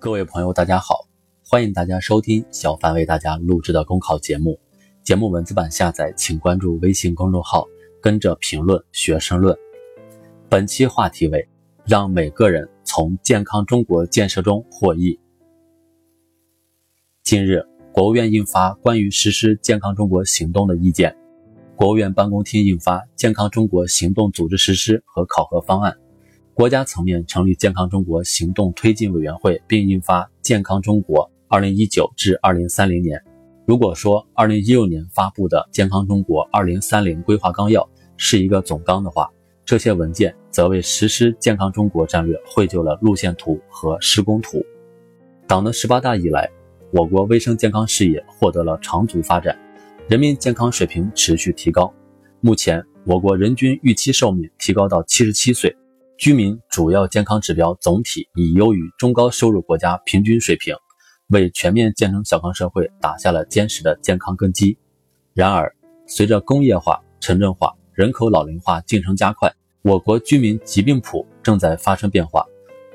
各位朋友，大家好，欢迎大家收听小凡为大家录制的公考节目。节目文字版下载，请关注微信公众号，跟着评论学申论。本期话题为：让每个人从健康中国建设中获益。近日，国务院印发关于实施健康中国行动的意见，国务院办公厅印发健康中国行动组织实施和考核方案。国家层面成立健康中国行动推进委员会，并印发《健康中国（二零一九至二零三零年）》。如果说二零一六年发布的《健康中国二零三零规划纲要》是一个总纲的话，这些文件则为实施健康中国战略绘就了路线图和施工图。党的十八大以来，我国卫生健康事业获得了长足发展，人民健康水平持续提高。目前，我国人均预期寿命提高到七十七岁。居民主要健康指标总体已优于中高收入国家平均水平，为全面建成小康社会打下了坚实的健康根基。然而，随着工业化、城镇化、人口老龄化进程加快，我国居民疾病谱正在发生变化，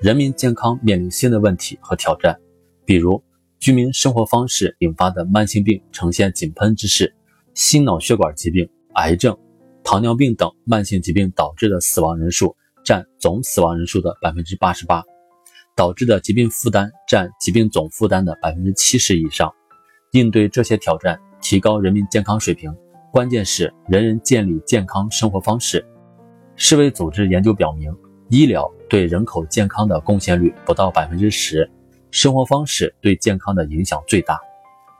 人民健康面临新的问题和挑战，比如居民生活方式引发的慢性病呈现井喷之势，心脑血管疾病、癌症、糖尿病等慢性疾病导致的死亡人数。占总死亡人数的百分之八十八，导致的疾病负担占疾病总负担的百分之七十以上。应对这些挑战，提高人民健康水平，关键是人人建立健康生活方式。世卫组织研究表明，医疗对人口健康的贡献率不到百分之十，生活方式对健康的影响最大。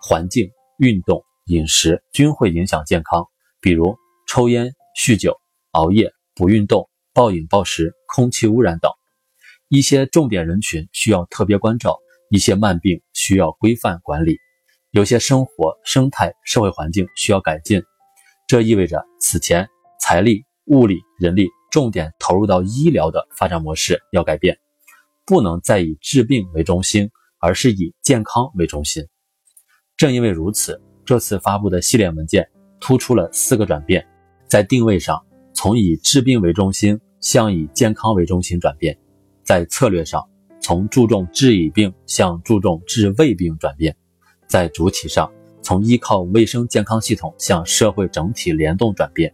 环境、运动、饮食均会影响健康，比如抽烟、酗酒、熬夜、不运动。暴饮暴食、空气污染等一些重点人群需要特别关照，一些慢病需要规范管理，有些生活生态社会环境需要改进。这意味着此前财力、物力、人力重点投入到医疗的发展模式要改变，不能再以治病为中心，而是以健康为中心。正因为如此，这次发布的系列文件突出了四个转变，在定位上。从以治病为中心向以健康为中心转变，在策略上从注重治已病向注重治未病转变，在主体上从依靠卫生健康系统向社会整体联动转变，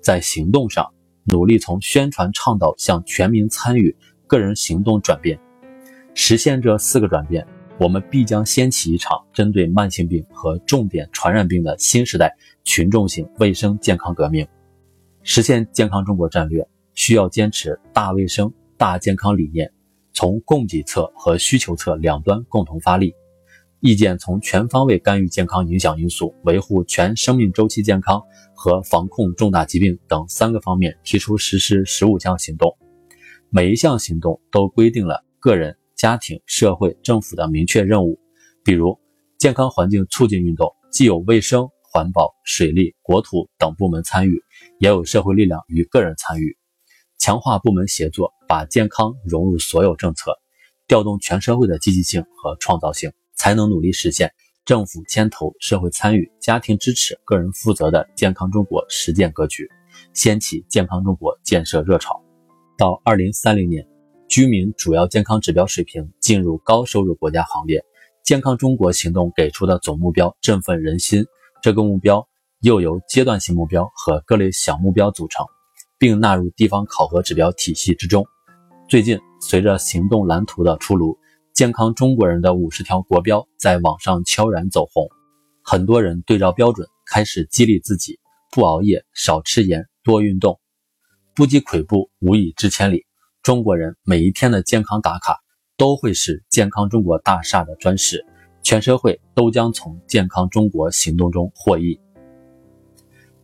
在行动上努力从宣传倡导向全民参与、个人行动转变。实现这四个转变，我们必将掀起一场针对慢性病和重点传染病的新时代群众性卫生健康革命。实现健康中国战略，需要坚持大卫生、大健康理念，从供给侧和需求侧两端共同发力。意见从全方位干预健康影响因素、维护全生命周期健康和防控重大疾病等三个方面提出实施十五项行动。每一项行动都规定了个人、家庭、社会、政府的明确任务。比如，健康环境促进运动，既有卫生。环保、水利、国土等部门参与，也有社会力量与个人参与，强化部门协作，把健康融入所有政策，调动全社会的积极性和创造性，才能努力实现政府牵头、社会参与、家庭支持、个人负责的健康中国实践格局，掀起健康中国建设热潮。到二零三零年，居民主要健康指标水平进入高收入国家行列，健康中国行动给出的总目标振奋人心。这个目标又由阶段性目标和各类小目标组成，并纳入地方考核指标体系之中。最近，随着行动蓝图的出炉，健康中国人的五十条国标在网上悄然走红，很多人对照标准，开始激励自己：不熬夜、少吃盐、多运动。不积跬步，无以至千里。中国人每一天的健康打卡，都会是健康中国大厦的砖石。全社会都将从健康中国行动中获益。